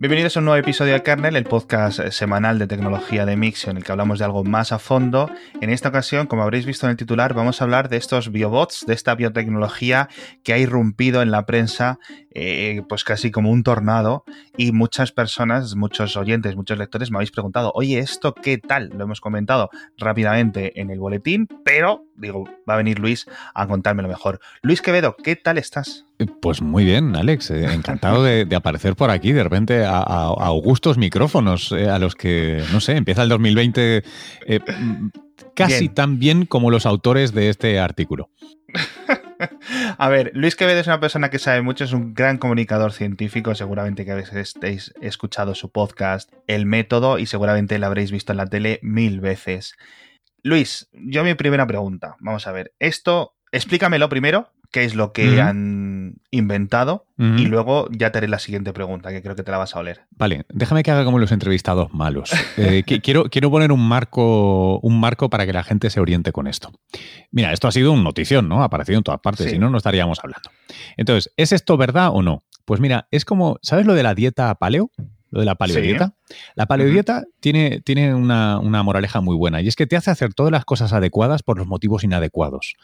Bienvenidos a un nuevo episodio de Kernel, el podcast semanal de tecnología de Mixio, en el que hablamos de algo más a fondo. En esta ocasión, como habréis visto en el titular, vamos a hablar de estos biobots, de esta biotecnología que ha irrumpido en la prensa, eh, pues casi como un tornado. Y muchas personas, muchos oyentes, muchos lectores me habéis preguntado, oye, ¿esto qué tal? Lo hemos comentado rápidamente en el boletín, pero digo, va a venir Luis a contármelo mejor. Luis Quevedo, ¿qué tal estás? Pues muy bien, Alex. Eh, encantado de, aparecer por aquí, de repente a, augustos micrófonos eh, a los que, no sé, empieza el 2020 eh, casi tan bien como los autores de este artículo. A ver, Luis Quevedo es una persona que sabe mucho, es un gran comunicador científico, seguramente que habéis escuchado su podcast, El Método, y seguramente lo habréis visto en la tele mil veces. Luis, yo mi primera pregunta, vamos a ver, esto, explícamelo primero, qué es lo que han inventado y luego ya te haré la siguiente pregunta, que creo que te la vas a oler. Vale, déjame que haga como los entrevistados malos. Eh, quiero, quiero poner un marco, un marco para que la gente se oriente con esto. Mira, esto ha sido una notición, ¿no? Ha aparecido en todas partes, si no, no estaríamos hablando. Entonces, ¿es esto verdad o no? Pues mira, es como, ¿sabes lo de la dieta paleo? lo de la paleodieta. La paleodieta tiene, tiene una, moraleja muy buena y es que te hace hacer todas las cosas adecuadas por los motivos inadecuados.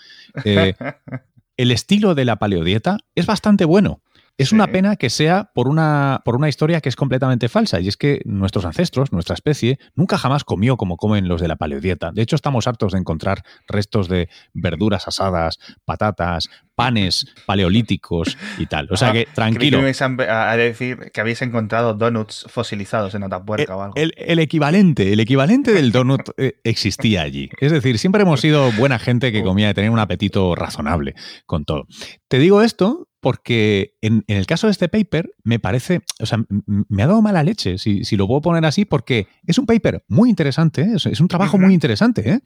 Eh, el estilo de la paleodieta es bastante bueno. Es una pena que sea por una, por una historia que es completamente falsa, y es que nuestros ancestros, nuestra especie, nunca jamás comió como comen los de la paleodieta. De hecho, estamos hartos de encontrar restos de verduras asadas, patatas, panes paleolíticos y tal. O sea que, tranquilo. Que a decir que habéis encontrado donuts fosilizados en Atapuerca el, o algo. El, equivalente, el equivalente del donut eh, existía allí. Es decir, siempre hemos sido buena gente que oh. comía de tener un apetito razonable con todo. Te digo esto porque en, el caso de este paper me parece, o sea, me ha dado mala leche, si, si, lo puedo poner así, porque es un paper muy interesante, ¿eh? es, un trabajo muy interesante ¿eh?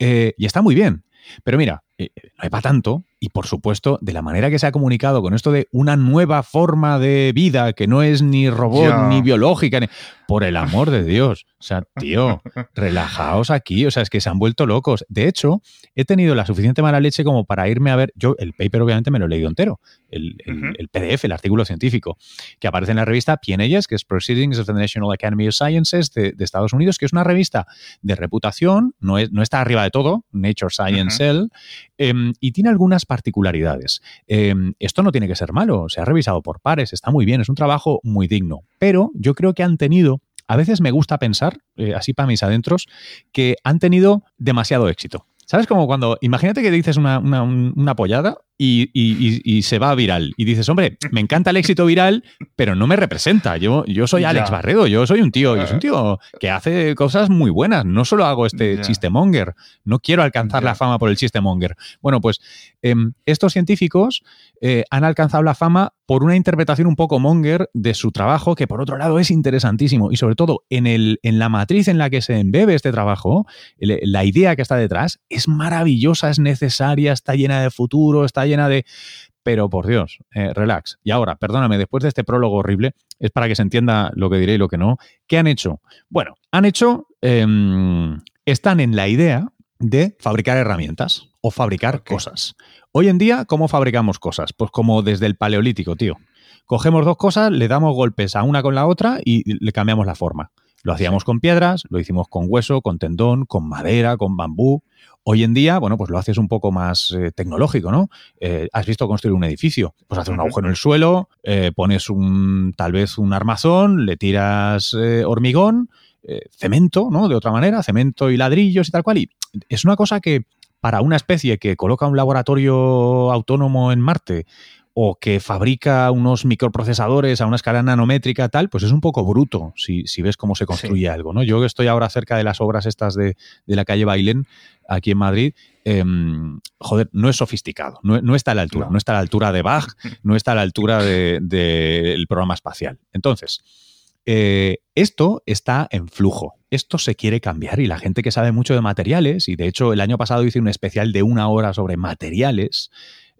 ¿eh? y está muy bien. Pero mira, no hay para tanto, y por supuesto, de la manera que se ha comunicado con esto de una nueva forma de vida que no es ni robot ni biológica, por el amor de Dios. O sea, tío, relajaos aquí. O sea, es que se han vuelto locos. De hecho, he tenido la suficiente mala leche como para irme a ver. Yo, el paper, obviamente, me lo he leído entero. El, PDF, el artículo científico, que aparece en la revista PNAS, que es Proceedings of the National Academy of Sciences de, Estados Unidos, que es una revista de reputación, no, es, no está arriba de todo, Nature Science Cell, em, y tiene algunas particularidades. Em, esto no tiene que ser malo, se ha revisado por pares, está muy bien, es un trabajo muy digno, pero yo creo que han tenido a veces me gusta pensar, eh, así para mis adentros, que han tenido demasiado éxito. ¿Sabes? Como cuando, imagínate que dices una, una, una pollada y, se va viral. Y dices, hombre, me encanta el éxito viral, pero no me representa. Yo, yo soy Alex Barredo, yo soy un tío, yo soy un tío que hace cosas muy buenas. No solo hago este chiste monger, no quiero alcanzar la fama por el chiste monger. Bueno, pues em, estos científicos eh, han alcanzado la fama por una interpretación un poco monger de su trabajo, que por otro lado es interesantísimo. Y sobre todo, en, el, en la matriz en la que se embebe este trabajo, la idea que está detrás es maravillosa, es necesaria, está llena de futuro, está llena de... Pero por Dios, eh, relax. Y ahora, perdóname, después de este prólogo horrible, es para que se entienda lo que diré y lo que no. ¿Qué han hecho? Bueno, han hecho... Em, están en la idea de fabricar herramientas o fabricar cosas. Hoy en día, ¿cómo fabricamos cosas? Pues como desde el paleolítico, tío. Cogemos dos cosas, le damos golpes a una con la otra y le cambiamos la forma. Lo hacíamos con piedras, lo hicimos con hueso, con tendón, con madera, con bambú. Hoy en día, bueno, pues lo haces un poco más eh, tecnológico, ¿no? Eh, has visto construir un edificio, pues haces un agujero en el suelo, eh, pones un, tal vez un armazón, le tiras hormigón, cemento, ¿no? De otra manera, cemento y ladrillos y tal cual. Y es una cosa que para una especie que coloca un laboratorio autónomo en Marte o que fabrica unos microprocesadores a una escala nanométrica, tal, pues es un poco bruto si, ves cómo se construye algo, ¿no? Yo estoy ahora cerca de las obras estas de, la calle Bailén, aquí en Madrid, em, joder, no es sofisticado, no, está a la altura, no. está a la altura de Bach, no está a la altura del programa espacial. Entonces, eh, esto está en flujo. Esto se quiere cambiar y la gente que sabe mucho de materiales, y de hecho el año pasado hice un especial de una hora sobre materiales,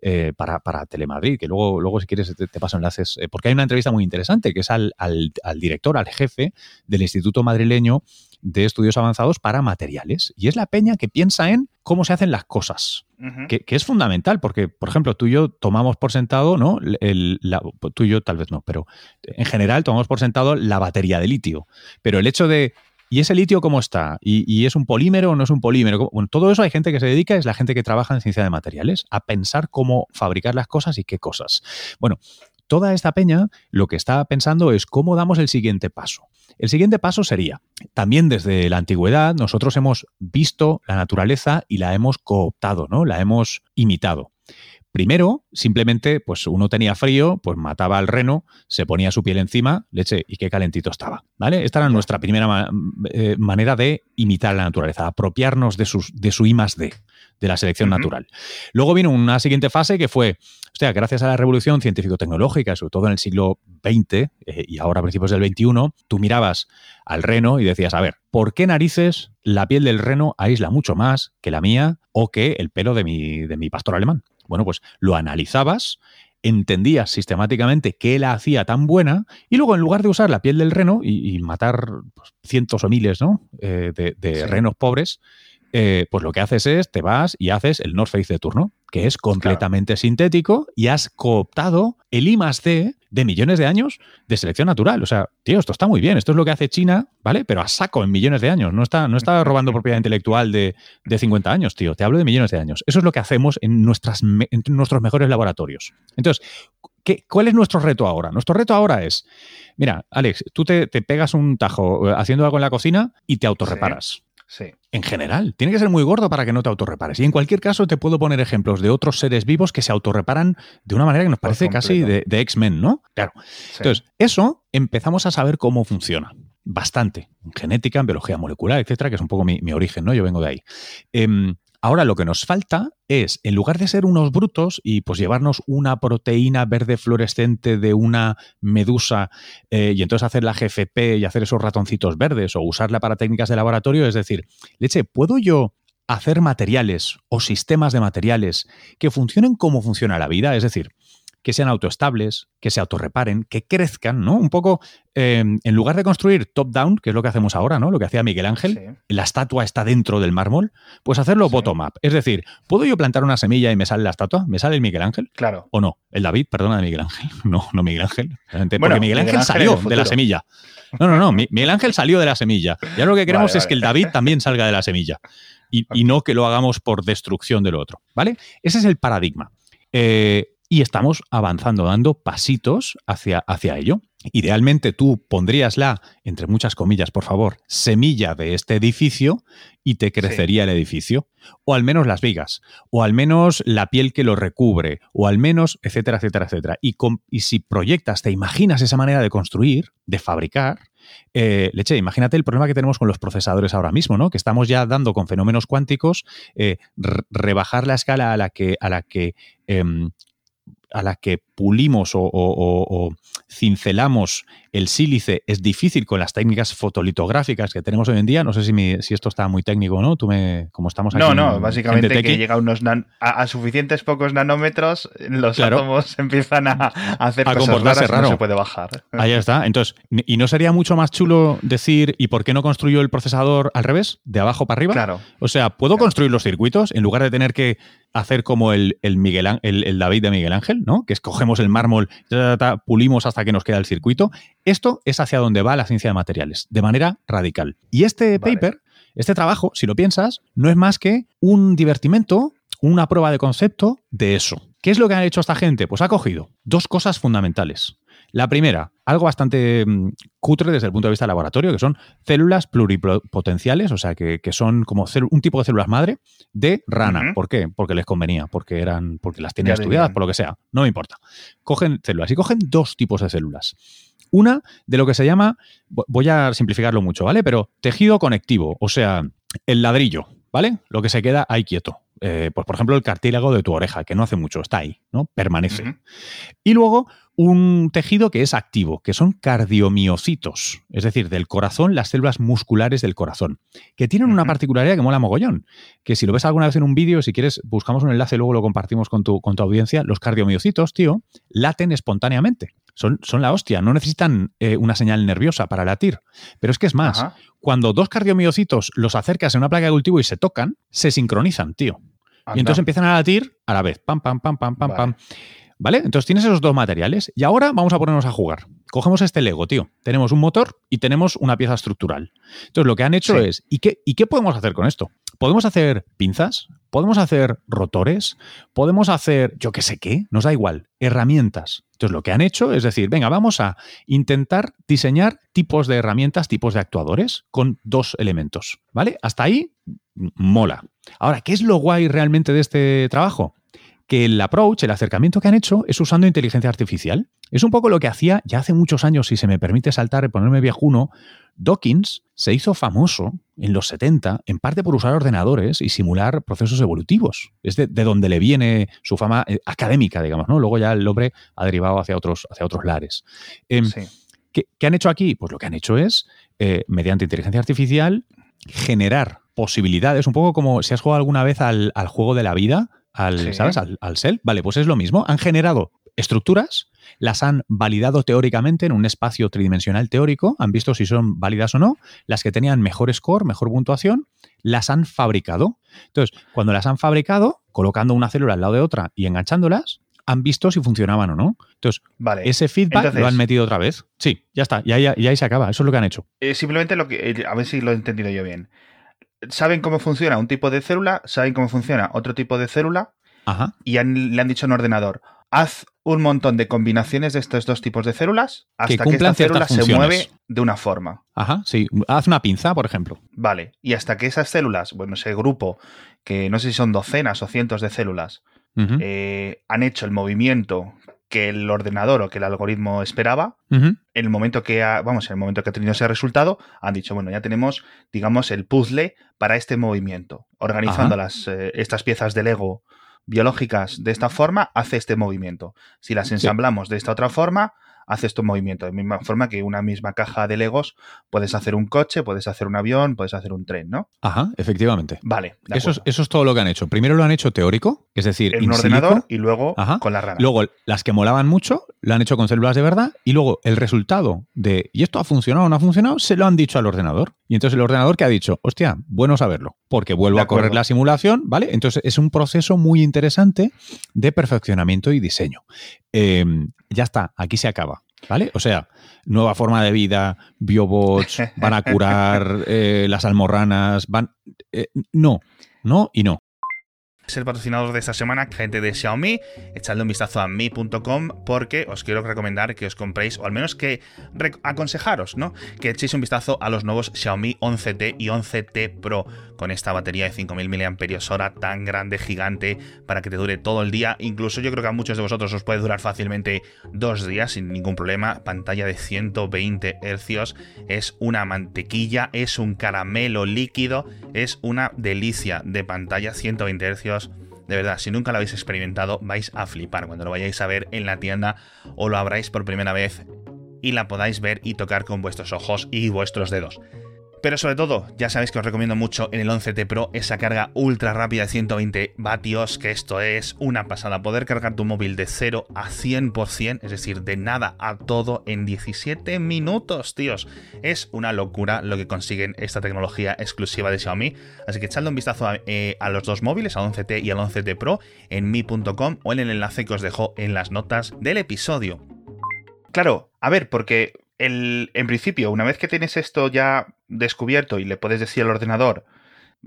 eh, para, para, Telemadrid, que luego, luego si quieres te, paso enlaces, eh, porque hay una entrevista muy interesante que es al, al, director, al jefe del Instituto Madrileño de Estudios Avanzados para Materiales. Y es la peña que piensa en cómo se hacen las cosas, que, es fundamental, porque, por ejemplo, tú y yo tomamos por sentado, ¿no? El, tú y yo tal vez no, pero en general tomamos por sentado la batería de litio. Pero el hecho de ¿Y ese litio cómo está? ¿Y, es un polímero o no es un polímero? Bueno, todo eso hay gente que se dedica, es la gente que trabaja en ciencia de materiales, a pensar cómo fabricar las cosas y qué cosas. Bueno, toda esta peña lo que está pensando es cómo damos el siguiente paso. El siguiente paso sería, también desde la antigüedad nosotros hemos visto la naturaleza y la hemos cooptado, ¿no? La hemos imitado. Primero, simplemente, pues uno tenía frío, pues mataba al reno, se ponía su piel encima, leche, y qué calentito estaba. ¿Vale? Esta era nuestra primera eh, manera de imitar la naturaleza, apropiarnos de, sus, de su I más D, de la selección natural. Luego vino una siguiente fase que fue, o sea, gracias a la revolución científico-tecnológica, sobre todo en el siglo XX eh, y ahora a principios del XXI, tú mirabas al reno y decías, a ver, ¿por qué narices la piel del reno aísla mucho más que la mía o que el pelo de mi, de mi pastor alemán? Bueno, pues lo analizabas, entendías sistemáticamente qué la hacía tan buena y luego en lugar de usar la piel del reno y, matar pues, cientos o miles ¿no? Eh, de, renos pobres, eh, pues lo que haces es, te vas y haces el North Face de turno, que es completamente sintético y has cooptado el I más D de millones de años de selección natural. O sea, tío, esto está muy bien, esto es lo que hace China, ¿vale? Pero a saco en millones de años, no está, no está robando propiedad intelectual de, de 50 años, tío, te hablo de millones de años. Eso es lo que hacemos en, nuestras, en nuestros mejores laboratorios. Entonces, ¿Qué, ¿Cuál es nuestro reto ahora? Nuestro reto ahora es, mira, Alex, tú te, pegas un tajo eh, haciendo algo en la cocina y te autorreparas. En general, tiene que ser muy gordo para que no te autorrepares. Y en cualquier caso, te puedo poner ejemplos de otros seres vivos que se autorreparan de una manera que nos parece casi de, X-Men, ¿no? Claro. Entonces, eso empezamos a saber cómo funciona. Bastante. En genética, en biología molecular, etcétera, que es un poco mi, origen, ¿no? Yo vengo de ahí. Em, Ahora lo que nos falta es, en lugar de ser unos brutos y pues llevarnos una proteína verde fluorescente de una medusa eh, y entonces hacer la GFP y hacer esos ratoncitos verdes o usarla para técnicas de laboratorio, es decir, leche, ¿puedo yo hacer materiales o sistemas de materiales que funcionen como funciona la vida? Es decir, que sean autoestables, que se autorreparen, que crezcan, ¿no? Un poco, em, en lugar de construir top-down, que es lo que hacemos ahora, ¿no? Lo que hacía Miguel Ángel, la estatua está dentro del mármol, pues hacerlo bottom-up. Es decir, ¿puedo yo plantar una semilla y me sale la estatua? ¿Me sale el Miguel Ángel? Claro. ¿O no? El David, perdona, de Miguel Ángel. No, no Miguel Ángel. Porque Miguel, Ángel, salió de la semilla. No, no, no. Miguel Ángel salió de la semilla. Ya lo que queremos es que el David también salga de la semilla. Y, y, no que lo hagamos por destrucción de lo otro. ¿Vale? Ese es el paradigma. Eh, y estamos avanzando, dando pasitos hacia, hacia ello. Idealmente tú pondrías la, entre muchas comillas, por favor, semilla de este edificio y te crecería el edificio. O al menos las vigas, o al menos la piel que lo recubre, o al menos, etcétera, etcétera, etcétera. Y, y si proyectas, te imaginas esa manera de construir, de fabricar, eh, leche, imagínate el problema que tenemos con los procesadores ahora mismo, ¿no? Que estamos ya dando con fenómenos cuánticos, eh, rebajar la escala a la que, a la que em, a la que pulimos o, cincelamos el sílice es difícil con las técnicas fotolitográficas que tenemos hoy en día. No sé si, si esto está muy técnico o no. Tú me, como estamos aquí. No, no, básicamente que llega unos a, suficientes pocos nanómetros, los átomos empiezan a, hacer a cosas raras raro. no se puede bajar. Ahí está. Entonces, ¿y no sería mucho más chulo decir, ¿y por qué no construyo el procesador al revés? ¿De abajo para arriba? Claro. O sea, ¿puedo construir los circuitos en lugar de tener que hacer como el, el Miguel, el, el David de Miguel Ángel, ¿no? Que escogemos el mármol, pulimos hasta que nos queda el circuito. Esto es hacia donde va la ciencia de materiales, de manera radical. Y este paper, este trabajo, si lo piensas, no es más que un divertimento, una prueba de concepto de eso. ¿Qué es lo que ha hecho esta gente? Pues ha cogido dos cosas fundamentales. La primera, algo bastante mm, cutre desde el punto de vista laboratorio, que son células pluripotenciales, o sea, que, son como un tipo de células madre de rana. ¿Por qué? Porque les convenía, porque eran, porque las tienen estudiadas, por lo que sea. No me importa. Cogen células y cogen dos tipos de células. Una de lo que se llama, voy a simplificarlo mucho, ¿vale? Pero tejido conectivo, o sea, el ladrillo, ¿vale? Lo que se queda ahí quieto. Eh, pues por ejemplo el cartílago de tu oreja, que no hace mucho, está ahí, ¿no? Permanece. Y luego un tejido que es activo, que son cardiomiocitos, es decir, del corazón, las células musculares del corazón, que tienen una particularidad que mola mogollón, que si lo ves alguna vez en un vídeo, si quieres, buscamos un enlace y luego lo compartimos con tu, con tu audiencia, los cardiomiocitos, tío, laten espontáneamente. Son, son la hostia, no necesitan eh, una señal nerviosa para latir. Pero es que es más, cuando dos cardiomiocitos los acercas en una placa de cultivo y se tocan, se sincronizan, tío. Y entonces empiezan a latir a la vez. Pam, pam, pam, pam, pam, pam. ¿Vale? Entonces tienes esos dos materiales y ahora vamos a ponernos a jugar. Cogemos este Lego, tío. Tenemos un motor y tenemos una pieza estructural. Entonces lo que han hecho es, ¿y qué, ¿y qué podemos hacer con esto? ¿Podemos hacer pinzas? ¿Podemos hacer rotores? ¿Podemos hacer, yo qué sé qué? Nos da igual, herramientas. Entonces lo que han hecho es decir, venga, vamos a intentar diseñar tipos de herramientas, tipos de actuadores con dos elementos. ¿Vale? Hasta ahí, mola. Ahora, ¿qué es lo guay realmente de este trabajo? Que el approach, el acercamiento que han hecho es usando inteligencia artificial. Es un poco lo que hacía ya hace muchos años, si se me permite saltar y ponerme viejuno, Dawkins se hizo famoso en los 70, en parte por usar ordenadores y simular procesos evolutivos. Es de, donde le viene su fama eh, académica, digamos, ¿no? Luego ya el hombre ha derivado hacia otros, hacia otros lares. Em, ¿qué, han hecho aquí? Pues lo que han hecho es, eh, mediante inteligencia artificial, generar posibilidades, un poco como si has jugado alguna vez al, al juego de la vida, al, ¿sabes? Al, al cell. Vale, pues es lo mismo. Han generado estructuras, las han validado teóricamente en un espacio tridimensional teórico, han visto si son válidas o no, las que tenían mejor score, mejor puntuación, las han fabricado. Entonces, cuando las han fabricado, colocando una célula al lado de otra y enganchándolas, han visto si funcionaban o no. Entonces, vale. ese feedback lo han metido otra vez. Sí, ya está, y ahí, se acaba. Eso es lo que han hecho. Eh, simplemente lo que, eh, a ver si lo he entendido yo bien saben cómo funciona un tipo de célula, saben cómo funciona otro tipo de célula y le han dicho en ordenador, haz un montón de combinaciones de estos dos tipos de células hasta que, esta célula se mueve de una forma. Ajá, sí. Haz una pinza, por ejemplo. Vale. Y hasta que esas células, bueno, ese grupo, que no sé si son docenas o cientos de células, eh, han hecho el movimiento que el ordenador o que el algoritmo esperaba, en el momento que ha, vamos, en el momento que ha tenido ese resultado, han dicho, bueno, ya tenemos, digamos, el puzzle para este movimiento. Organizando las, eh, estas piezas de Lego biológicas de esta forma, hace este movimiento. Si las ensamblamos de esta otra forma, hace este movimiento. De misma forma que una misma caja de Legos puedes hacer un coche, puedes hacer un avión, puedes hacer un tren, ¿no? Ajá, efectivamente. Vale. Eso es, eso es, todo lo que han hecho. Primero lo han hecho teórico, es decir, en un ordenador y luego con la rana. Luego las que molaban mucho lo han hecho con células de verdad y luego el resultado de ¿y esto ha funcionado o no ha funcionado? se lo han dicho al ordenador. Y entonces el ordenador que ha dicho, hostia, bueno saberlo, porque vuelvo a correr la simulación, ¿vale? Entonces es un proceso muy interesante de perfeccionamiento y diseño. Em, ya está, aquí se acaba. ¿Vale? O sea, nueva forma de vida, biobots, van a curar eh, las almorranas, van... Eh, no, no y no es el patrocinador de esta semana, gente de Xiaomi. Echadle un vistazo a mi.com porque os quiero recomendar que os compréis, o al menos que aconsejaros, ¿no? Que echéis un vistazo a los nuevos Xiaomi 11T y 11T Pro con esta batería de 5000 mAh tan grande, gigante, para que te dure todo el día. Incluso yo creo que a muchos de vosotros os puede durar fácilmente dos días sin ningún problema. Pantalla de 120 Hz, es una mantequilla, es un caramelo líquido, es una delicia de pantalla 120 Hz de verdad, si nunca lo habéis experimentado, vais a flipar cuando lo vayáis a ver en la tienda o lo abráis por primera vez y la podáis ver y tocar con vuestros ojos y vuestros dedos. Pero sobre todo, ya sabéis que os recomiendo mucho en el 11T Pro esa carga ultra rápida de 120 vatios, que esto es una pasada. Poder cargar tu móvil de 0 a 100%, es decir, de nada a todo en 17 minutos, tíos. Es una locura lo que consiguen esta tecnología exclusiva de Xiaomi. Así que echadle un vistazo a, eh, los dos móviles, al 11T y al 11T Pro, en mi.com o en el enlace que os dejo en las notas del episodio. Claro, a ver, porque en principio, una vez que tienes esto ya descubierto y le puedes decir al ordenador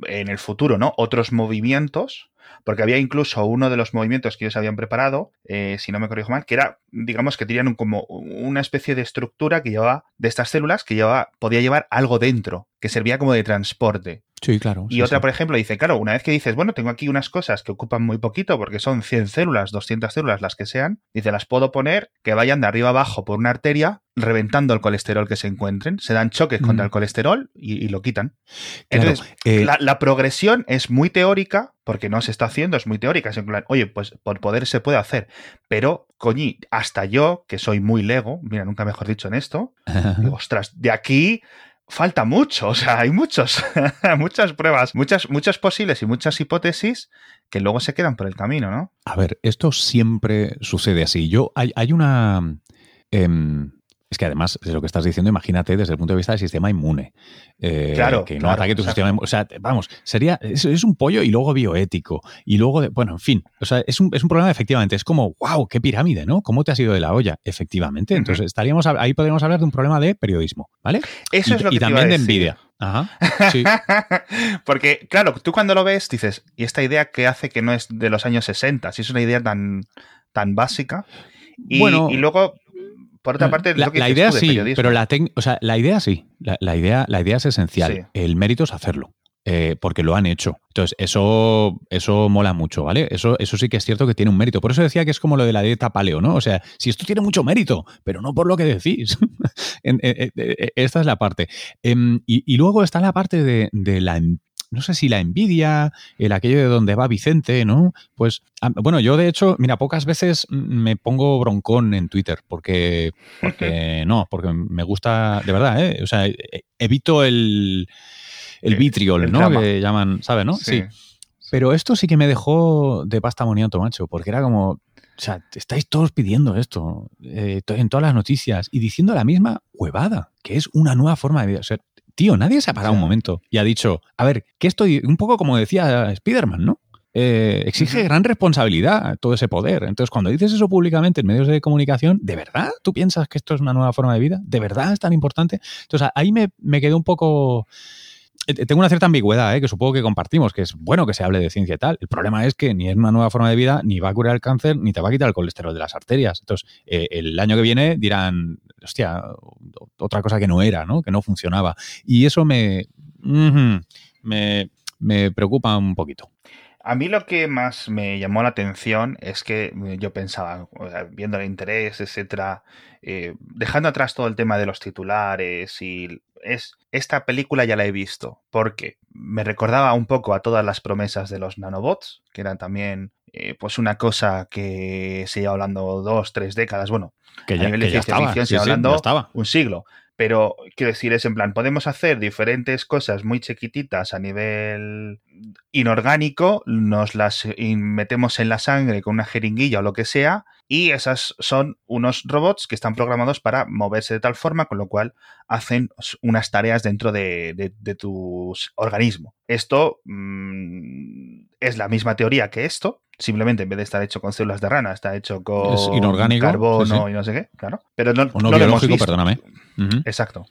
en el futuro, ¿no? Otros movimientos, porque había incluso uno de los movimientos que ellos habían preparado, eh, si no me corrijo mal, que era, digamos, que tenían como una especie de estructura que llevaba, de estas células, que llevaba, podía llevar algo dentro, que servía como de transporte. Sí, claro. Y otra, por ejemplo, dice, claro, una vez que dices, bueno, tengo aquí unas cosas que ocupan muy poquito, porque son 100 células, 200 células, las que sean, dice, las puedo poner que vayan de arriba abajo por una arteria, reventando el colesterol que se encuentren, se dan choques contra mm. el colesterol y, lo quitan. Entonces, eh, la, progresión es muy teórica, porque no se está haciendo, es muy teórica. Es en plan, oye, pues por poder se puede hacer. Pero, coñi, hasta yo, que soy muy lego, mira, nunca mejor dicho en esto, digo, ostras, de aquí falta mucho, o sea, hay muchos, muchas pruebas, muchas, muchas posibles y muchas hipótesis que luego se quedan por el camino, ¿no? A ver, esto siempre sucede así. Yo, hay, hay una, Em, es que además, de lo que estás diciendo, imagínate desde el punto de vista del sistema inmune. Eh, claro. Que no ataque tu sistema inmune. O sea, vamos, sería. Es, es, un pollo y luego bioético. Y luego, de, bueno, en fin. O sea, es un, es un problema, efectivamente. Es como, wow, qué pirámide, ¿no? ¿Cómo te has ido de la olla? Efectivamente. Entonces, estaríamos ahí podríamos hablar de un problema de periodismo, ¿vale? Eso y, es lo que Y te también iba a de envidia. Ajá. Sí. Porque, claro, tú cuando lo ves dices, ¿y esta idea qué hace que no es de los años 60? Si es una idea tan, tan básica. Y, Bueno, y luego, por otra parte, la, lo que la idea tú sí, pero la, o sea, la idea sí. La, la idea, la idea es esencial. Sí. El mérito es hacerlo. eh, porque lo han hecho. Entonces, eso, eso mola mucho, ¿vale? Eso, eso sí que es cierto que tiene un mérito. Por eso decía que es como lo de la dieta paleo, ¿no? O sea, si esto tiene mucho mérito, pero no por lo que decís. En- en- esta es la parte. Em, y, y luego está la parte de, de la no sé si la envidia, el aquello de donde va Vicente, ¿no? Pues, bueno, yo de hecho, mira, pocas veces me pongo broncón en Twitter, porque, porque no, porque me gusta, de verdad, ¿eh? O sea, evito el, el vitriol, el ¿no? drama. Que llaman, ¿sabes, no? Sí. Pero esto sí que me dejó de pasta moniato, macho, porque era como, o sea, estáis todos pidiendo esto eh, en todas las noticias y diciendo la misma huevada, que es una nueva forma de vida. O sea, tío, nadie se ha parado un momento y ha dicho, a ver, que estoy un poco como decía Spider-Man, ¿no? Eh, exige gran responsabilidad todo ese poder. Entonces, cuando dices eso públicamente en medios de comunicación, ¿de verdad tú piensas que esto es una nueva forma de vida? ¿De verdad es tan importante? Entonces, ahí me, me quedé un poco tengo una cierta ambigüedad, ¿eh? que supongo que compartimos, que es bueno que se hable de ciencia y tal. El problema es que ni es una nueva forma de vida, ni va a curar el cáncer, ni te va a quitar el colesterol de las arterias. Entonces, eh, el año que viene dirán, hostia, otra cosa que no era, ¿no? Que no funcionaba. Y eso me, me, me preocupa un poquito. A mí lo que más me llamó la atención es que eh, yo pensaba, viendo el interés, etcétera, eh, dejando atrás todo el tema de los titulares y es esta película ya la he visto porque me recordaba un poco a todas las promesas de los nanobots, que eran también eh, pues una cosa que se lleva hablando dos, tres décadas, bueno, Que a ya, nivel que de ya ciencia estaba. ficción sí, se sí, hablando ya estaba. un siglo. Pero quiero decir, es en plan, podemos hacer diferentes cosas muy chiquititas a nivel inorgánico, nos las metemos en la sangre con una jeringuilla o lo que sea, y esas son unos robots que están programados para moverse de tal forma, con lo cual hacen unas tareas dentro de, de- de tu organismo. Esto mm, es la misma teoría que esto, simplemente en vez de estar hecho con células de rana, está hecho con Es inorgánico, carbono sí, sí. y no sé qué, claro. Pero no, O no, no lo hemos biológico, visto. perdóname. Exacto.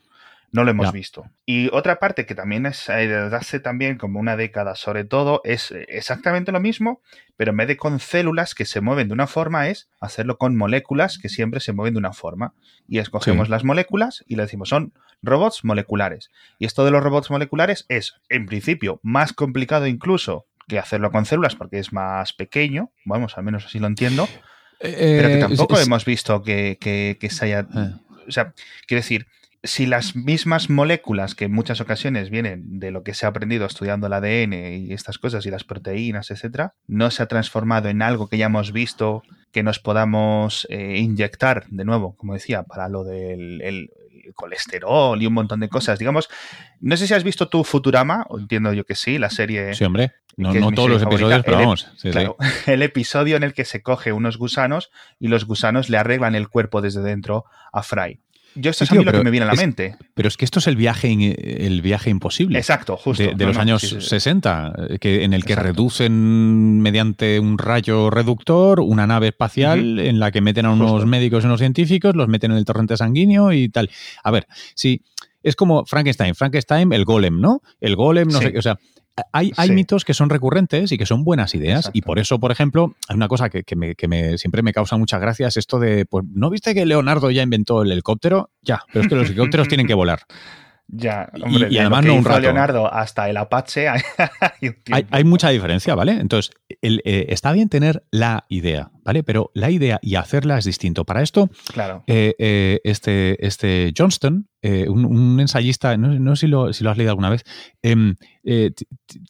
No lo hemos Ya. visto. Y otra parte que también es eh, desde hace también como una década, sobre todo, es eh, exactamente lo mismo, pero en vez de con células que se mueven de una forma, es hacerlo con moléculas que siempre se mueven de una forma. Y escogemos Sí. las moléculas y le decimos son robots moleculares. Y esto de los robots moleculares es, en principio, más complicado incluso que hacerlo con células porque es más pequeño, vamos, al menos así lo entiendo, pero que Eh, tampoco es- hemos visto que, que- que se haya... Eh. O sea, quiero decir, si las mismas moléculas que en muchas ocasiones vienen de lo que se ha aprendido estudiando el ADN y estas cosas y las proteínas, etcétera, no se ha transformado en algo que ya hemos visto que nos podamos eh, inyectar de nuevo, como decía, para lo del el- colesterol y un montón de cosas. Digamos, no sé si has visto tu Futurama, o entiendo yo que sí, la serie Sí, hombre. No, no todos los episodios, pero el- vamos. sí, sí. Claro, el episodio en el que se coge unos gusanos y los gusanos le arreglan el cuerpo desde dentro a Fry. Yo esto Sí, es a mí lo que me viene a la es- mente. Pero es que esto es el viaje, in- el viaje imposible. Exacto, justo. de, de No, los no, años sí, sí, sí. 60, eh, que, en el que Exacto. reducen mediante un rayo reductor una nave espacial en la que meten a unos Justo. médicos y unos científicos, los meten en el torrente sanguíneo y tal. A ver, sí, es como Frankenstein. Frankenstein, el golem, ¿no? El golem, no Sí. sé qué. O sea, hay, hay Sí. mitos que son recurrentes y que son buenas ideas. Y por eso, por ejemplo, hay una cosa que, que me, que me- siempre me causa mucha gracia, es esto de, pues, ¿no viste que Leonardo ya inventó el helicóptero? Ya, pero es que los helicópteros tienen que volar. Ya, Y- hombre, y de además lo que no un rato. Leonardo hasta el Apache hay, Hay, mucha diferencia, ¿vale? Entonces, el, eh, está bien tener la idea, ¿vale? Pero la idea y hacerla es distinto. Para esto, Claro. eh, eh, este, este Johnston, eh, un, un ensayista, no, no sé si lo, si lo has leído alguna vez, em,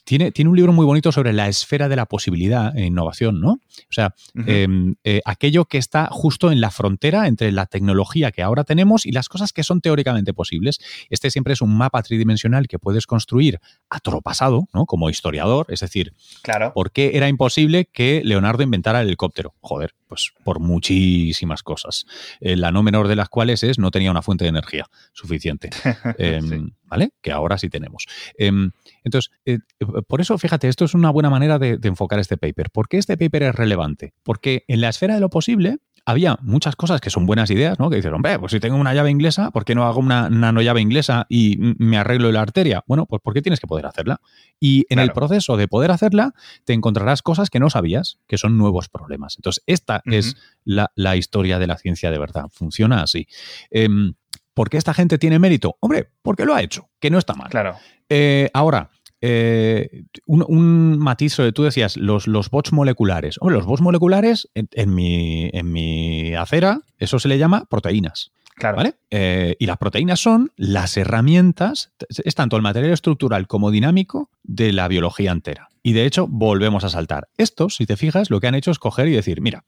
tiene, tiene un libro muy bonito sobre la esfera de la posibilidad e innovación, ¿no? O sea, em, aquello que está justo en la frontera entre la tecnología que ahora tenemos y las cosas que son teóricamente posibles. Este siempre es un mapa tridimensional que puedes construir a toro pasado, ¿no? Como historiador, es decir, claro. ¿por qué era imposible que Leonardo inventara el helicóptero? Joder, pues por muchísimas cosas. Eh, la no menor de las cuales es no tenía una fuente de energía suficiente. Em, ¿Vale? Que ahora sí tenemos. Em, entonces, eh, por eso, fíjate, esto es una buena manera de, de enfocar este paper. ¿Por qué este paper es relevante? Porque en la esfera de lo posible, había muchas cosas que son buenas ideas, ¿no? Que dices, hombre, pues si tengo una llave inglesa, ¿por qué no hago una nano llave inglesa y me arreglo la arteria? Bueno, pues porque tienes que poder hacerla. Y en el proceso de poder hacerla, te encontrarás cosas que no sabías, que son nuevos problemas. Entonces, esta es la, historia de la ciencia de verdad. Funciona así. Em, ¿Por qué esta gente tiene mérito? Hombre, porque lo ha hecho, que no está mal. Claro. Eh, ahora, eh, un, matiz sobre, tú decías, los, los bots moleculares. Hombre, los bots moleculares, en, mi, en mi acera, eso se le llama proteínas. Claro. ¿Vale? Eh, y las proteínas son las herramientas, es tanto el material estructural como dinámico de la biología entera. Y de hecho, volvemos a saltar. Estos, si te fijas, lo que han hecho es coger y decir, mira,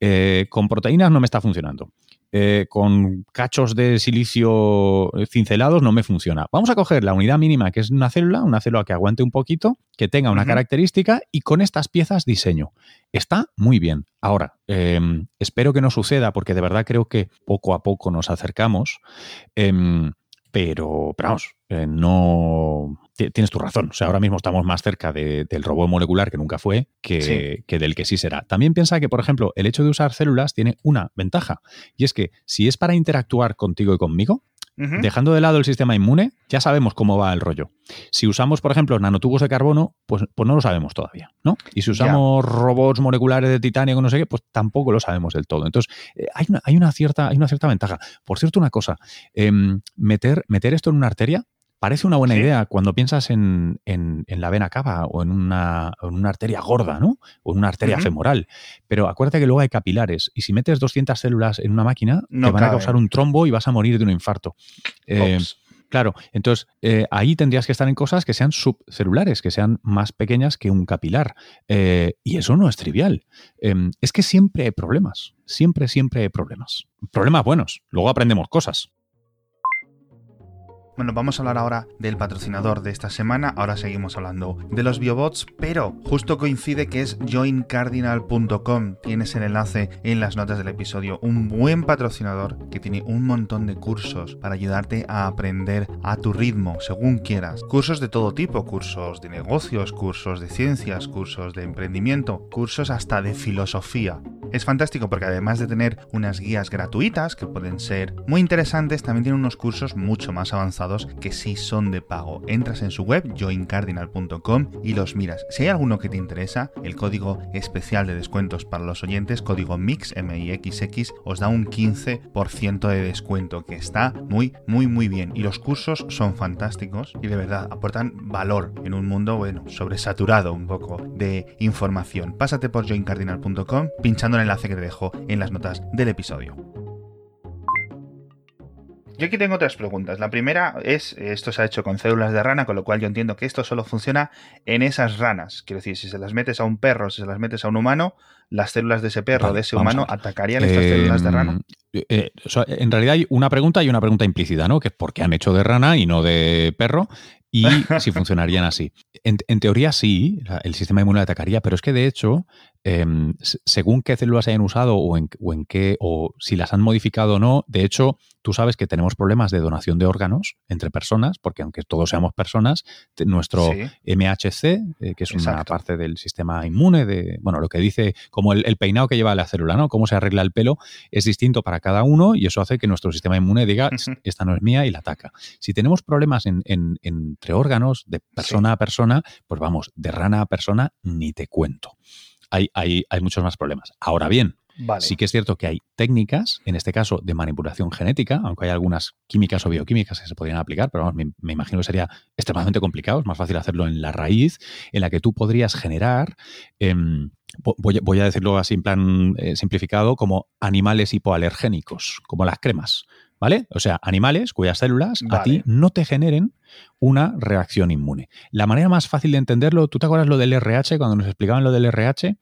eh, con proteínas no me está funcionando. Eh, con cachos de silicio cincelados no me funciona. Vamos a coger la unidad mínima que es una célula, una célula que aguante un poquito, que tenga una característica y con estas piezas diseño. Está muy bien. Ahora, em, espero que no suceda porque de verdad creo que poco a poco nos acercamos. Em, pero, pero vamos, eh, no tienes tu razón. O sea, ahora mismo estamos más cerca del robot molecular que nunca fue que, que, del que sí será. También piensa que, por ejemplo, el hecho de usar células tiene una ventaja. Y es que si es para interactuar contigo y conmigo, Dejando de lado el sistema inmune, ya sabemos cómo va el rollo. Si usamos, por ejemplo, nanotubos de carbono, pues, pues no lo sabemos todavía, ¿no? Y si usamos robots moleculares de titanio, no sé qué, pues tampoco lo sabemos del todo. Entonces, eh, hay, una, hay, una, cierta, hay una cierta ventaja. Por cierto, una cosa, em, meter, meter esto en una arteria Parece una buena idea cuando piensas en, la vena cava o en una, arteria gorda, ¿no? O en una arteria femoral. Pero acuérdate que luego hay capilares y si metes 200 células en una máquina, te van a causar un trombo y vas a morir de un infarto. Eh, claro, entonces eh, ahí tendrías que estar en cosas que sean subcelulares, que sean más pequeñas que un capilar. Eh, y eso no es trivial. Em, es que siempre hay problemas, siempre, siempre hay problemas. Problemas buenos, luego aprendemos cosas. Bueno, vamos a hablar ahora del patrocinador de esta semana. Ahora seguimos hablando de los biobots, pero justo coincide que es joincardinal.com. Tienes el enlace en las notas del episodio. Un buen patrocinador que tiene un montón de cursos para ayudarte a aprender a tu ritmo, según quieras. Cursos de todo tipo, cursos de negocios, cursos de ciencias, cursos de emprendimiento, cursos hasta de filosofía. Es fantástico porque además de tener unas guías gratuitas que pueden ser muy interesantes, también tiene unos cursos mucho más avanzados que sí son de pago. Entras en su web joincardinal.com y los miras. Si hay alguno que te interesa, el código especial de descuentos para los oyentes, código MIX, M-I-X-X, os da un 15% de descuento, que está muy, muy, muy bien. Y los cursos son fantásticos y de verdad aportan valor en un mundo, bueno, sobresaturado un poco de información. Pásate por joincardinal.com pinchando en enlace que te dejo en las notas del episodio. Yo aquí tengo otras preguntas. La primera es, esto se ha hecho con células de rana, con lo cual yo entiendo que esto solo funciona en esas ranas. Quiero decir, si se las metes a un perro, si se las metes a un humano, las células de ese perro, o de ese humano, atacarían estas células de rana. Eh, eh, en realidad hay una pregunta y una pregunta implícita, ¿no? Que es por qué han hecho de rana y no de perro y si funcionarían así. En, teoría sí, el sistema inmune atacaría, pero es que de hecho, em, según qué células hayan usado o en, o en, qué, o si las han modificado o no, de hecho, tú sabes que tenemos problemas de donación de órganos entre personas, porque aunque todos seamos personas, nuestro MHC, eh, que es una parte del sistema inmune, de, bueno, lo que dice, como el, peinado que lleva la célula, ¿no? Cómo se arregla el pelo, es distinto para cada uno y eso hace que nuestro sistema inmune diga, esta no es mía y la ataca. Si tenemos problemas entre órganos, de persona a persona, pues vamos, de rana a persona, ni te cuento. Hay, hay, hay muchos más problemas. Ahora bien, Sí que es cierto que hay técnicas, en este caso de manipulación genética, aunque hay algunas químicas o bioquímicas que se podrían aplicar, pero me, imagino que sería extremadamente complicado, es más fácil hacerlo en la raíz, en la que tú podrías generar, em, voy, a decirlo así en plan eh, simplificado, como animales hipoalergénicos, como las cremas. ¿Vale? O sea, animales cuyas células a ti no te generen una reacción inmune. La manera más fácil de entenderlo, ¿tú te acuerdas lo del RH cuando nos explicaban lo del RH?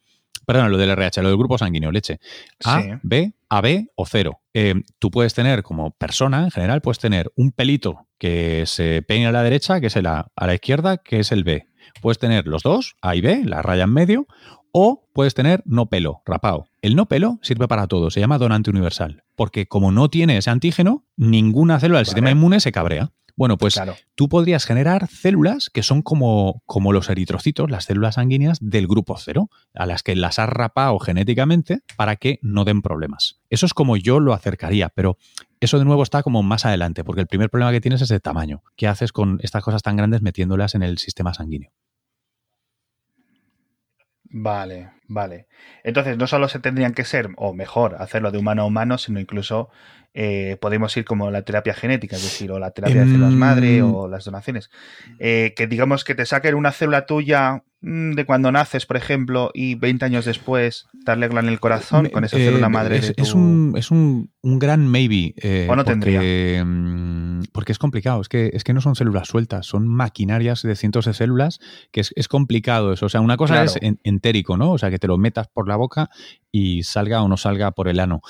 Perdón, lo del RH, lo del grupo sanguíneo, leche. A, B, AB o cero. Eh, tú puedes tener, como persona en general, puedes tener un pelito que se peina a la derecha, que es el A, a la izquierda, que es el B. Puedes tener los dos, A y B, la raya en medio, o puedes tener no pelo, rapado. El no pelo sirve para todo, se llama donante universal, porque como no tiene ese antígeno, ninguna célula del sistema inmune se cabrea. Bueno, pues tú podrías generar células que son como, como los eritrocitos, las células sanguíneas del grupo cero, a las que las has rapado genéticamente para que no den problemas. Eso es como yo lo acercaría, pero eso de nuevo está como más adelante, porque el primer problema que tienes es de tamaño. ¿Qué haces con estas cosas tan grandes metiéndolas en el sistema sanguíneo? Vale, vale. Entonces, no solo se tendrían que ser, o mejor, hacerlo de humano a humano, sino incluso eh, podemos ir como la terapia genética, es decir, o la terapia de células madre em, o las donaciones. Eh, que digamos que te saquen una célula tuya mm, de cuando naces, por ejemplo, y 20 años después darle en el corazón con esa célula eh, madre. Es, es, un, es un, gran maybe. o no tendría. Mm, porque es complicado, es que, es que no son células sueltas, son maquinarias de cientos de células, que es, complicado eso. O sea, una cosa es entérico, ¿no? O sea, que te lo metas por la boca y salga o no salga por el ano.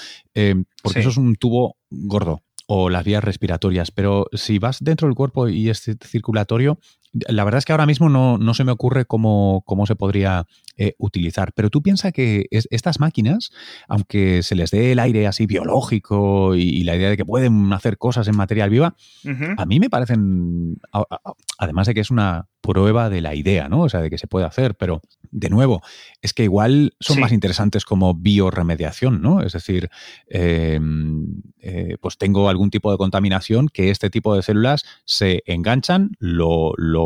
porque eso es un tubo gordo o las vías respiratorias, pero si vas dentro del cuerpo y es circulatorio, la verdad es que ahora mismo no, no se me ocurre cómo, cómo se podría eh, utilizar. Pero tú piensas que estas máquinas, aunque se les dé el aire así biológico y, la idea de que pueden hacer cosas en material viva, a mí me parecen, además de que es una prueba de la idea, ¿no? O sea, de que se puede hacer, pero de nuevo, es que igual son más interesantes como bioremediación, ¿no? Es decir, em, eh, pues tengo algún tipo de contaminación que este tipo de células se enganchan, lo, lo,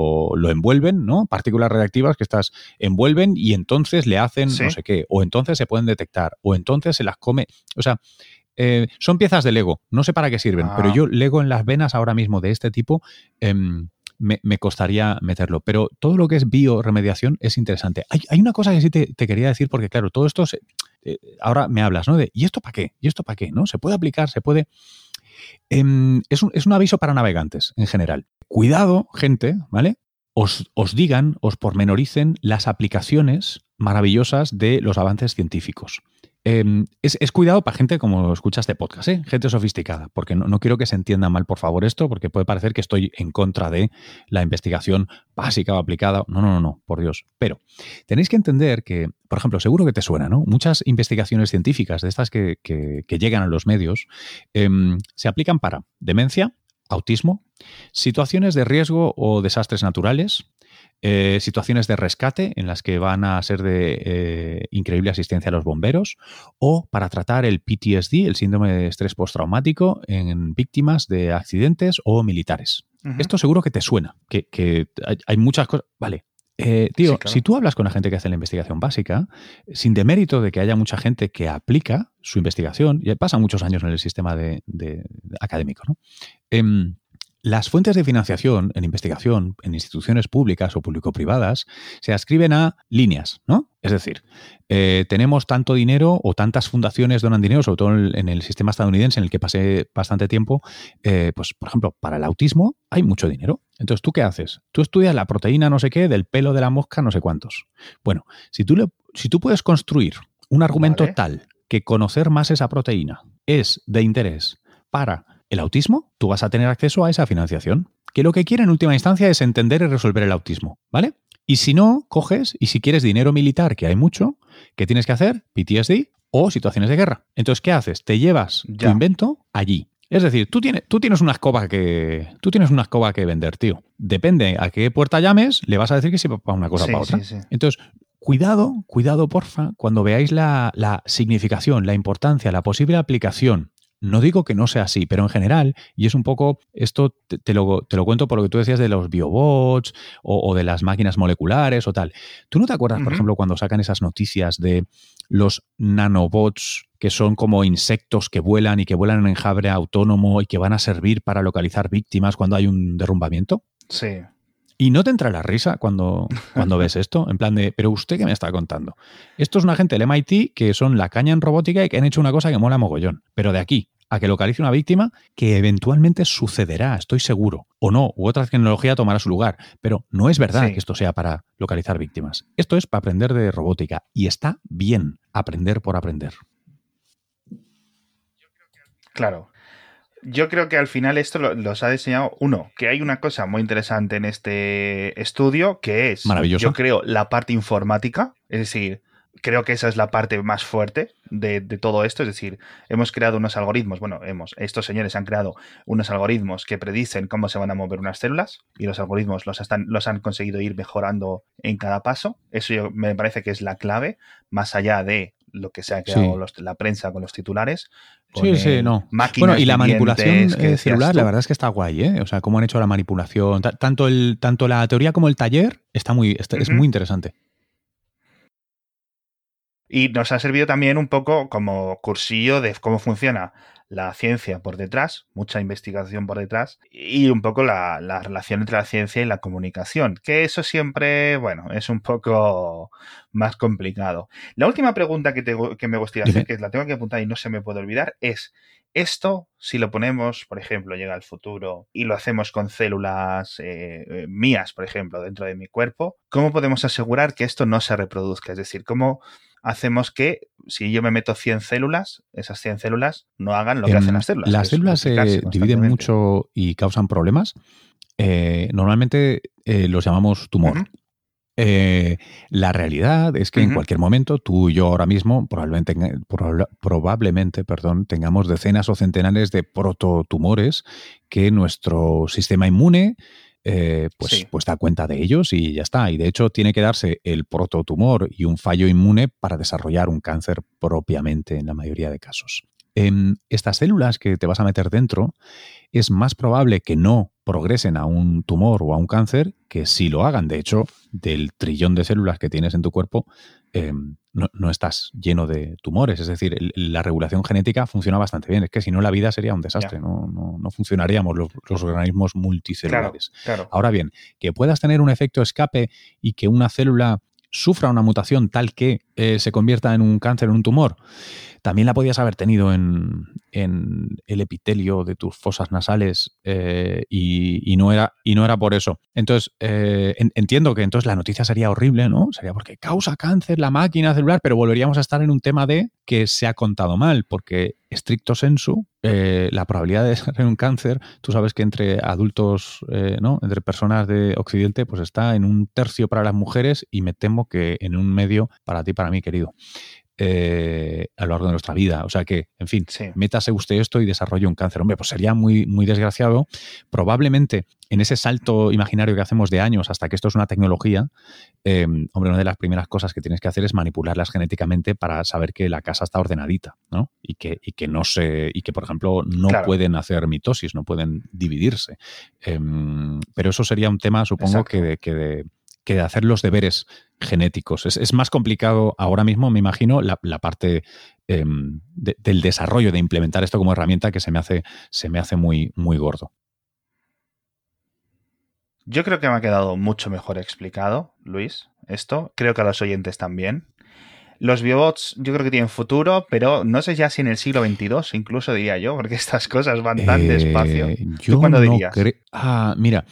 envuelven, ¿no? Partículas reactivas que estas envuelven y entonces le hacen no sé qué, o entonces se pueden detectar, o entonces se las come. O sea, eh, son piezas de Lego, no sé para qué sirven, pero ah. yo Lego en las venas ahora mismo de este tipo em, me, costaría meterlo. Pero todo lo que es bioremediación es interesante. Hay, una cosa que sí te, quería decir, porque claro, todo esto, eh, ahora me hablas, ¿no? De, ¿y esto para qué? ¿Y esto para qué? ¿No? Se puede aplicar, se puede... Em, es, un, es un aviso para navegantes en general. Cuidado, gente, ¿vale? Os, os, digan, os pormenoricen las aplicaciones maravillosas de los avances científicos. Em, es, cuidado para gente como escucha este podcast, ¿eh? gente sofisticada, porque no, quiero que se entienda mal, por favor, esto, porque puede parecer que estoy en contra de la investigación básica o aplicada. No, no, no, no, por Dios. Pero tenéis que entender que, por ejemplo, seguro que te suena, ¿no? Muchas investigaciones científicas de estas que, llegan a los medios em, se aplican para demencia, autismo, situaciones de riesgo o desastres naturales, eh, situaciones de rescate en las que van a ser de eh, increíble asistencia a los bomberos o para tratar el PTSD, el síndrome de estrés postraumático en víctimas de accidentes o militares. Esto seguro que te suena, que, hay, muchas cosas. Vale, eh, tío, si tú hablas con la gente que hace la investigación básica, sin demérito de que haya mucha gente que aplica su investigación, y pasa muchos años en el sistema de, académico, ¿no? Em, las fuentes de financiación en investigación en instituciones públicas o público-privadas se ascriben a líneas, ¿no? Es decir, eh, tenemos tanto dinero o tantas fundaciones donan dinero, sobre todo en el, sistema estadounidense en el que pasé bastante tiempo, eh, pues por ejemplo, para el autismo hay mucho dinero. Entonces, ¿tú qué haces? Tú estudias la proteína no sé qué del pelo de la mosca no sé cuántos. Bueno, si tú, le, si tú puedes construir un argumento tal que conocer más esa proteína es de interés para el autismo, tú vas a tener acceso a esa financiación, que lo que quiere en última instancia es entender y resolver el autismo, ¿vale? Y si no, coges y si quieres dinero militar, que hay mucho, ¿qué tienes que hacer? PTSD o situaciones de guerra. Entonces, ¿qué haces? Te llevas tu invento allí. Es decir, tú tienes, tú tienes una escoba que. Tú tienes una escoba que vender, tío. Depende a qué puerta llames, le vas a decir que sí para una cosa o para otra. Entonces, cuidado, cuidado, porfa, cuando veáis la, la significación, la importancia, la posible aplicación no digo que no sea así, pero en general, y es un poco, esto te, lo, te lo, cuento por lo que tú decías de los biobots o, de las máquinas moleculares o tal. ¿Tú no te acuerdas, por ejemplo, cuando sacan esas noticias de los nanobots que son como insectos que vuelan y que vuelan en enjambre autónomo y que van a servir para localizar víctimas cuando hay un derrumbamiento? Sí. Y no te entra la risa cuando, cuando ves esto, en plan de, pero usted qué me está contando. Esto es una gente del MIT que son la caña en robótica y que han hecho una cosa que mola mogollón. Pero de aquí a que localice una víctima, que eventualmente sucederá, estoy seguro. O no, u otra tecnología tomará su lugar. Pero no es verdad que esto sea para localizar víctimas. Esto es para aprender de robótica. Y está bien aprender por aprender. Claro. Yo creo que al final esto los ha diseñado uno, que hay una cosa muy interesante en este estudio, que es, Maravilloso. yo creo, la parte informática. Es decir, creo que esa es la parte más fuerte de, todo esto. Es decir, hemos creado unos algoritmos, bueno, hemos, estos señores han creado unos algoritmos que predicen cómo se van a mover unas células y los algoritmos los, están, los han conseguido ir mejorando en cada paso. Eso me parece que es la clave, más allá de lo que se ha creado la prensa con los titulares. sí, sí, no. Bueno, y la manipulación eh, celular, la verdad es que está guay, ¿eh? O sea, cómo han hecho la manipulación. Tanto, el, tanto la teoría como el taller está muy, es muy interesante. Y nos ha servido también un poco como cursillo de cómo funciona la ciencia por detrás, mucha investigación por detrás, y un poco la, relación entre la ciencia y la comunicación, que eso siempre, bueno, es un poco más complicado. La última pregunta que, que me gustaría hacer, que la tengo que apuntar y no se me puede olvidar, es, esto, si lo ponemos, por ejemplo, llega al futuro y lo hacemos con células eh, eh, mías, por ejemplo, dentro de mi cuerpo, ¿cómo podemos asegurar que esto no se reproduzca? Es decir, ¿cómo hacemos que si yo me meto 100 células, esas 100 células no hagan lo que hacen las células. Las células se dividen mucho y causan problemas. Eh, normalmente eh, los llamamos tumor. Eh, la realidad es que en cualquier momento, tú y yo ahora mismo, probablemente, probablemente perdón, tengamos decenas o centenares de prototumores que nuestro sistema inmune eh, pues, pues da cuenta de ellos y ya está. Y de hecho tiene que darse el prototumor y un fallo inmune para desarrollar un cáncer propiamente en la mayoría de casos. En estas células que te vas a meter dentro, es más probable que no progresen a un tumor o a un cáncer que si lo hagan. De hecho, del trillón de células que tienes en tu cuerpo, em, no, estás lleno de tumores. Es decir, la regulación genética funciona bastante bien. Es que si no, la vida sería un desastre. No, no, funcionaríamos los, organismos multicelulares. Ahora bien, que puedas tener un efecto escape y que una célula sufra una mutación tal que eh, se convierta en un cáncer, en un tumor, también la podías haber tenido en, el epitelio de tus fosas nasales eh, y, no era, y no era por eso. Entonces, eh, entiendo que entonces la noticia sería horrible, ¿no? Sería porque causa cáncer la máquina celular, pero volveríamos a estar en un tema de que se ha contado mal, porque estricto sensu, la probabilidad de ser un cáncer, tú sabes que entre adultos, ¿no? Entre personas de Occidente, pues está en un tercio para las mujeres y me temo que en un medio para ti, para mí, querido. Eh, a lo largo de nuestra vida. O sea que, en fin, métase usted esto y desarrolle un cáncer. Hombre, pues sería muy, muy desgraciado. Probablemente en ese salto imaginario que hacemos de años hasta que esto es una tecnología, em, hombre, una de las primeras cosas que tienes que hacer es manipularlas genéticamente para saber que la casa está ordenadita, ¿no? Y que, y que no se, y que, por ejemplo, no pueden hacer mitosis, no pueden dividirse. Em, pero eso sería un tema, supongo, que que de que hacer los deberes genéticos. Es, más complicado ahora mismo, me imagino, la, parte em, del desarrollo, de implementar esto como herramienta que se me hace, se me hace muy, muy gordo. Yo creo que me ha quedado mucho mejor explicado, Luis, esto. Creo que a los oyentes también. Los biobots yo creo que tienen futuro, pero no sé ya si en el siglo XXII, incluso diría yo, porque estas cosas van tan eh, despacio. ¿Tú cuándo dirías? Ah, mira,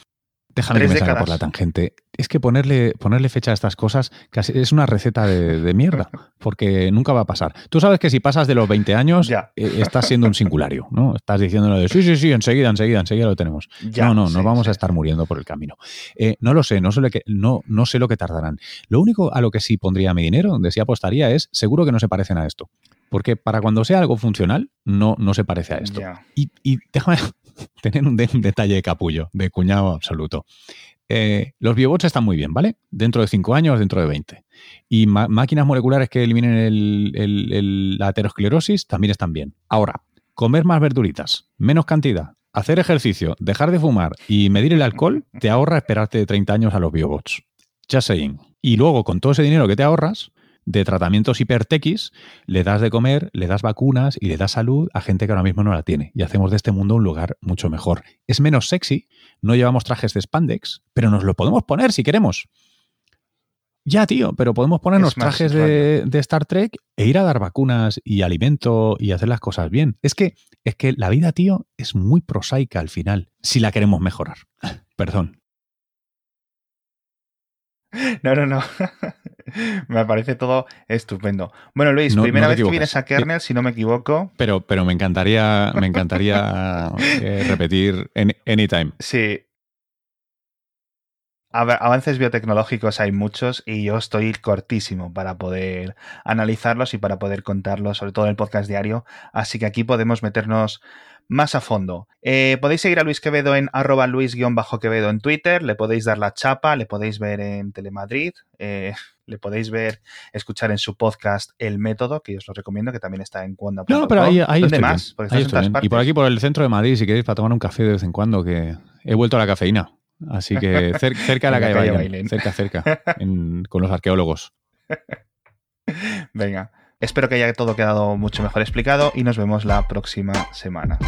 Déjame que me salga por la tangente. Es que ponerle, ponerle fecha a estas cosas casi es una receta de, mierda, porque nunca va a pasar. Tú sabes que si pasas de los 20 años, eh, estás siendo un singulario, ¿no? Estás diciéndolo de sí, sí, sí, enseguida, enseguida, enseguida lo tenemos. no, no, no vamos a estar muriendo por el camino. Eh, no lo sé, no sé, lo que, no, no sé lo que tardarán. Lo único a lo que sí pondría mi dinero, donde sí apostaría, es seguro que no se parecen a esto. Porque para cuando sea algo funcional, no, no se parece a esto. Y, y déjame, tener un, detalle de capullo, de cuñado absoluto. Eh, los biobots están muy bien, ¿vale? Dentro de 5 años, dentro de 20. Y máquinas moleculares que eliminen la aterosclerosis también están bien. Ahora, comer más verduritas, menos cantidad, hacer ejercicio, dejar de fumar y medir el alcohol, te ahorra esperarte 30 años a los biobots. Just saying. Y luego, con todo ese dinero que te ahorras, de tratamientos hipertequis, le das de comer, le das vacunas y le das salud a gente que ahora mismo no la tiene. Y hacemos de este mundo un lugar mucho mejor. Es menos sexy, no llevamos trajes de spandex, pero nos lo podemos poner si queremos. Ya, tío, pero podemos ponernos trajes de, de, Star Trek e ir a dar vacunas y alimento y hacer las cosas bien. Es que, es que la vida, tío, es muy prosaica al final, si la queremos mejorar. Perdón. No, no, no. me parece todo estupendo. Bueno, Luis, primera vez que vienes a Kernel, si no me equivoco. Pero, pero me encantaría, me encantaría eh, repetir anytime. Sí. Avances biotecnológicos hay muchos y yo estoy cortísimo para poder analizarlos y para poder contarlos, sobre todo en el podcast diario. Así que aquí podemos meternos más a fondo. Eh, podéis seguir a Luis Quevedo en arroba luis-quevedo en Twitter, le podéis dar la chapa, le podéis ver en Telemadrid, eh, le podéis ver, escuchar en su podcast El Método, que os lo recomiendo, que también está en Cuanda. No, pero ahí, ahí más? y por aquí, por el centro de Madrid, si queréis, para tomar un café de vez en cuando, que he vuelto a la cafeína. Así que cerca de la calle Bailen, cerca, cerca, con los arqueólogos. Venga, espero que haya todo quedado mucho mejor explicado y nos vemos la próxima semana.